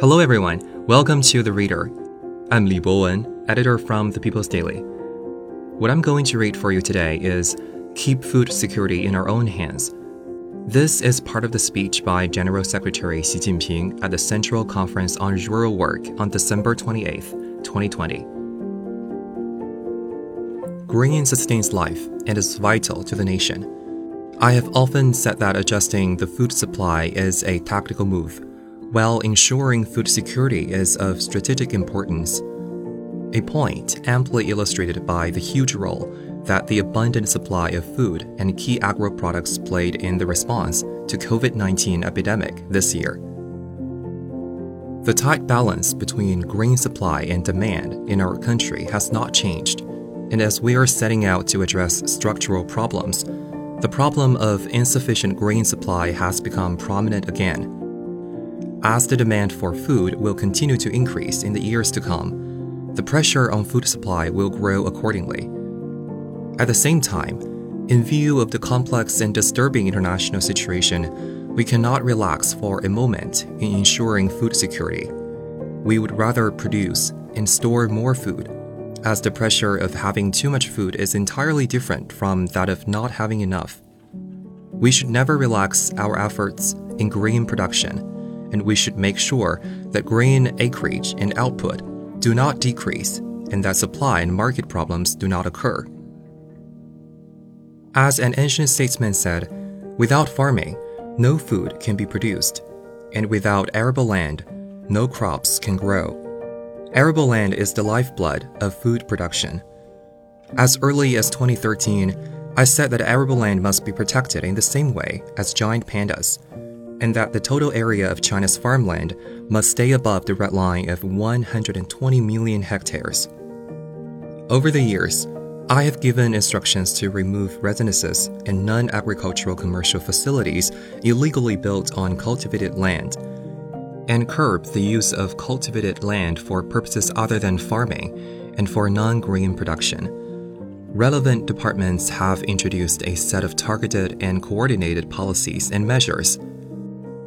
Hello, everyone. Welcome to The Reader. I'm Li Bowen, editor from The People's Daily. What I'm going to read for you today is Keep Food Security in Our Own Hands. This is part of the speech by General Secretary Xi Jinping at the Central Conference on Rural Work on December 28, 2020. Grain sustains life and is vital to the nation. I have often said that adjusting the food supply is a tactical move while ensuring food security is of strategic importance. A point amply illustrated by the huge role that the abundant supply of food and key agro products played in the response to COVID-19 epidemic this year. The tight balance between grain supply and demand in our country has not changed, and as we are setting out to address structural problems, the problem of insufficient grain supply has become prominent again as the demand for food will continue to increase in the years to come, the pressure on food supply will grow accordingly. At the same time, in view of the complex and disturbing international situation, we cannot relax for a moment in ensuring food security. We would rather produce and store more food, as the pressure of having too much food is entirely different from that of not having enough. We should never relax our efforts in grain production and we should make sure that grain acreage and output do not decrease and that supply and market problems do not occur. As an ancient statesman said, without farming, no food can be produced, and without arable land, no crops can grow. Arable land is the lifeblood of food production. As early as 2013, I said that arable land must be protected in the same way as giant pandas and that the total area of China's farmland must stay above the red line of 120 million hectares. Over the years, I have given instructions to remove residences and non agricultural commercial facilities illegally built on cultivated land, and curb the use of cultivated land for purposes other than farming and for non grain production. Relevant departments have introduced a set of targeted and coordinated policies and measures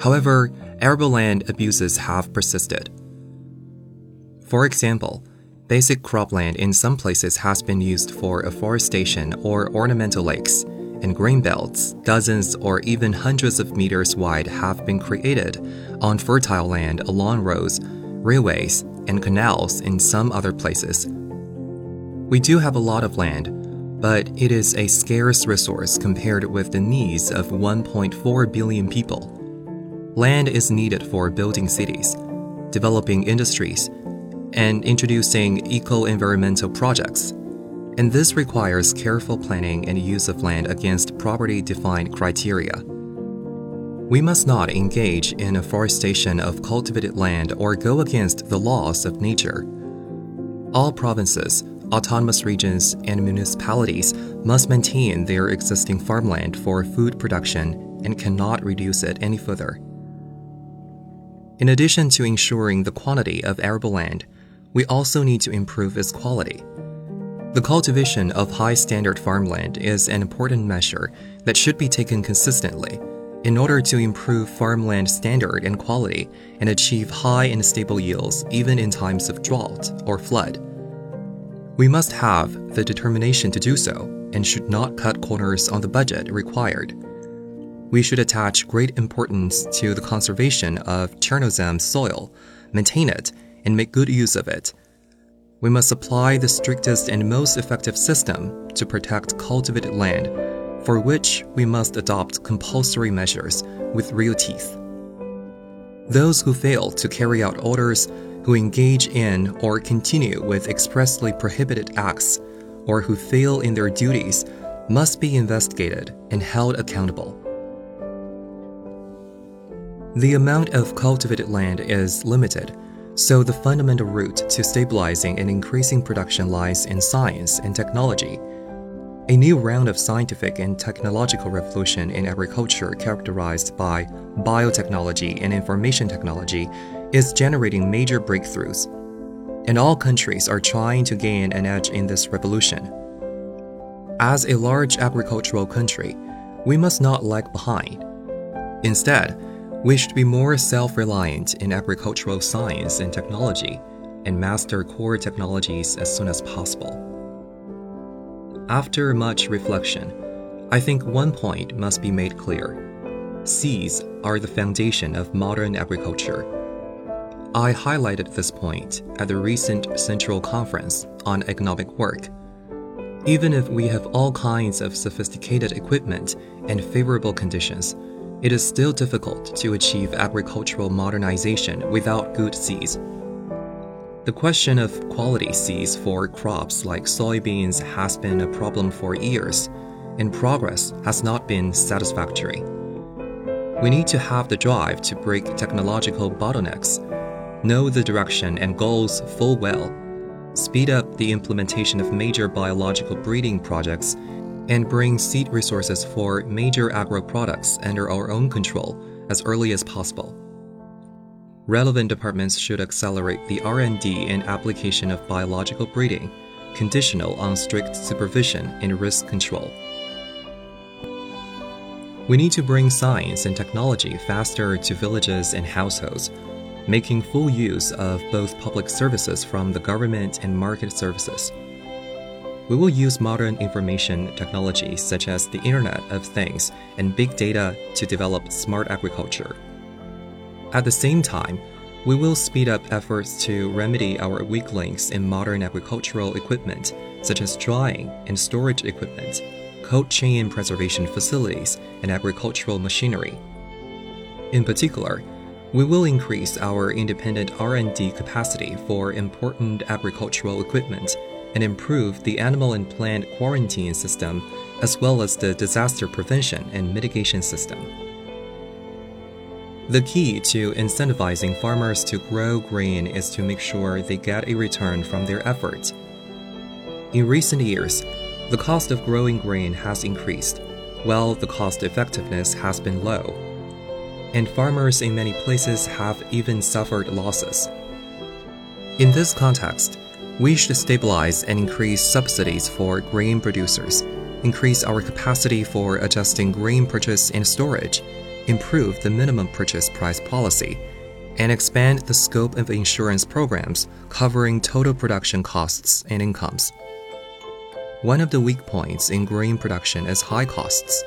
However, arable land abuses have persisted. For example, basic cropland in some places has been used for afforestation or ornamental lakes, and grain belts, dozens or even hundreds of meters wide, have been created on fertile land along roads, railways, and canals in some other places. We do have a lot of land, but it is a scarce resource compared with the needs of 1.4 billion people. Land is needed for building cities, developing industries, and introducing eco environmental projects. And this requires careful planning and use of land against property defined criteria. We must not engage in afforestation of cultivated land or go against the laws of nature. All provinces, autonomous regions, and municipalities must maintain their existing farmland for food production and cannot reduce it any further. In addition to ensuring the quantity of arable land, we also need to improve its quality. The cultivation of high standard farmland is an important measure that should be taken consistently in order to improve farmland standard and quality and achieve high and stable yields even in times of drought or flood. We must have the determination to do so and should not cut corners on the budget required we should attach great importance to the conservation of Chernozem soil, maintain it, and make good use of it. We must apply the strictest and most effective system to protect cultivated land, for which we must adopt compulsory measures with real teeth. Those who fail to carry out orders, who engage in or continue with expressly prohibited acts, or who fail in their duties, must be investigated and held accountable. The amount of cultivated land is limited, so the fundamental route to stabilizing and increasing production lies in science and technology. A new round of scientific and technological revolution in agriculture characterized by biotechnology and information technology is generating major breakthroughs. And all countries are trying to gain an edge in this revolution. As a large agricultural country, we must not lag behind Instead, we should be more self reliant in agricultural science and technology and master core technologies as soon as possible. After much reflection, I think one point must be made clear. Seeds are the foundation of modern agriculture. I highlighted this point at the recent Central Conference on Economic Work. Even if we have all kinds of sophisticated equipment and favorable conditions, it is still difficult to achieve agricultural modernization without good seeds. The question of quality seeds for crops like soybeans has been a problem for years, and progress has not been satisfactory. We need to have the drive to break technological bottlenecks, know the direction and goals full well, speed up the implementation of major biological breeding projects and bring seed resources for major agro products under our own control as early as possible. Relevant departments should accelerate the R&D and application of biological breeding, conditional on strict supervision and risk control. We need to bring science and technology faster to villages and households, making full use of both public services from the government and market services we will use modern information technology such as the Internet of Things and big data to develop smart agriculture. At the same time, we will speed up efforts to remedy our weak links in modern agricultural equipment, such as drying and storage equipment, cold chain preservation facilities, and agricultural machinery. In particular, we will increase our independent R&D capacity for important agricultural equipment and improve the animal and plant quarantine system, as well as the disaster prevention and mitigation system. The key to incentivizing farmers to grow grain is to make sure they get a return from their efforts. In recent years, the cost of growing grain has increased, while the cost effectiveness has been low. And farmers in many places have even suffered losses. In this context, we should stabilize and increase subsidies for grain producers, increase our capacity for adjusting grain purchase and storage, improve the minimum purchase price policy, and expand the scope of insurance programs covering total production costs and incomes. One of the weak points in grain production is high costs.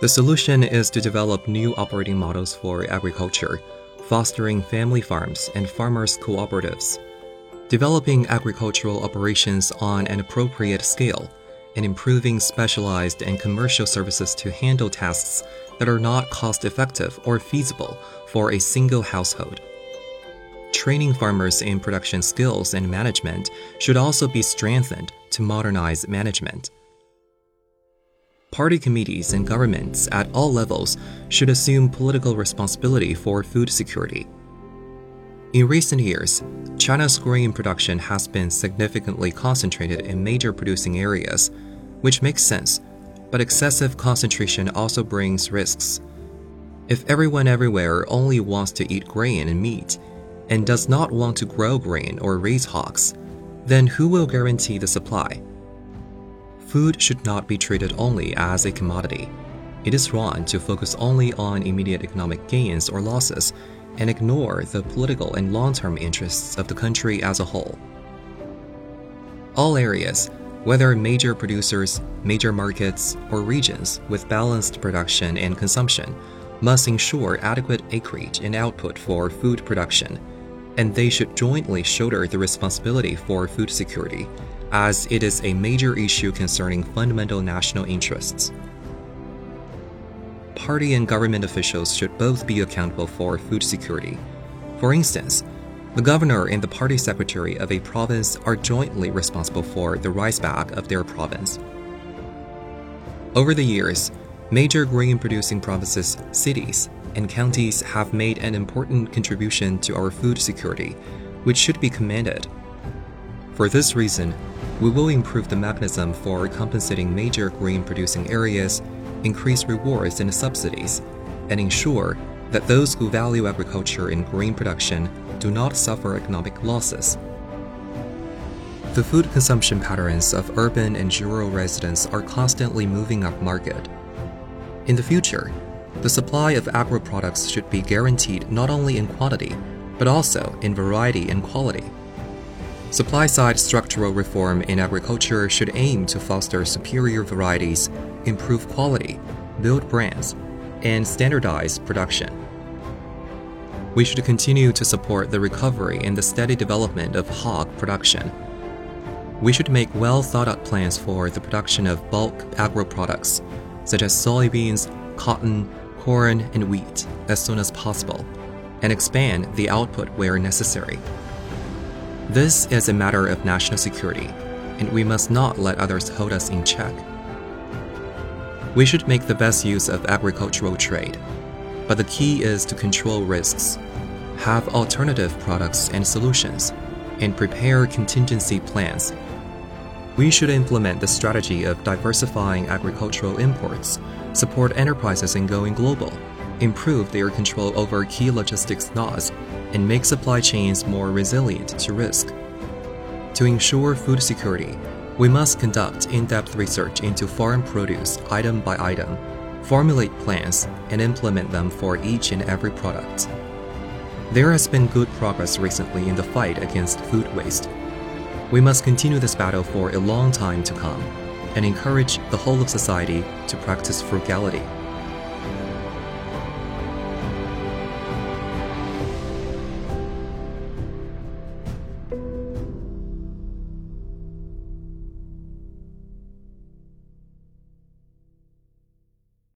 The solution is to develop new operating models for agriculture, fostering family farms and farmers' cooperatives developing agricultural operations on an appropriate scale, and improving specialized and commercial services to handle tasks that are not cost effective or feasible for a single household. Training farmers in production skills and management should also be strengthened to modernize management. Party committees and governments at all levels should assume political responsibility for food security in recent years, China's grain production has been significantly concentrated in major producing areas, which makes sense, but excessive concentration also brings risks. If everyone everywhere only wants to eat grain and meat, and does not want to grow grain or raise hogs, then who will guarantee the supply? Food should not be treated only as a commodity. It is wrong to focus only on immediate economic gains or losses and ignore the political and long term interests of the country as a whole. All areas, whether major producers, major markets, or regions with balanced production and consumption, must ensure adequate acreage and output for food production, and they should jointly shoulder the responsibility for food security, as it is a major issue concerning fundamental national interests party and government officials should both be accountable for food security. For instance, the governor and the party secretary of a province are jointly responsible for the rice bag of their province. Over the years, major grain producing provinces, cities, and counties have made an important contribution to our food security, which should be commended. For this reason, we will improve the mechanism for compensating major grain producing areas increase rewards and subsidies, and ensure that those who value agriculture and grain production do not suffer economic losses. The food consumption patterns of urban and rural residents are constantly moving up market. In the future, the supply of agro products should be guaranteed not only in quantity, but also in variety and quality. Supply side structural reform in agriculture should aim to foster superior varieties, improve quality, build brands, and standardize production. We should continue to support the recovery and the steady development of hog production. We should make well thought out plans for the production of bulk agro products, such as soybeans, cotton, corn, and wheat, as soon as possible, and expand the output where necessary. This is a matter of national security, and we must not let others hold us in check. We should make the best use of agricultural trade, but the key is to control risks, have alternative products and solutions, and prepare contingency plans. We should implement the strategy of diversifying agricultural imports, support enterprises in going global, improve their control over key logistics nodes, and make supply chains more resilient to risk. To ensure food security, we must conduct in depth research into farm produce item by item, formulate plans, and implement them for each and every product. There has been good progress recently in the fight against food waste. We must continue this battle for a long time to come and encourage the whole of society to practice frugality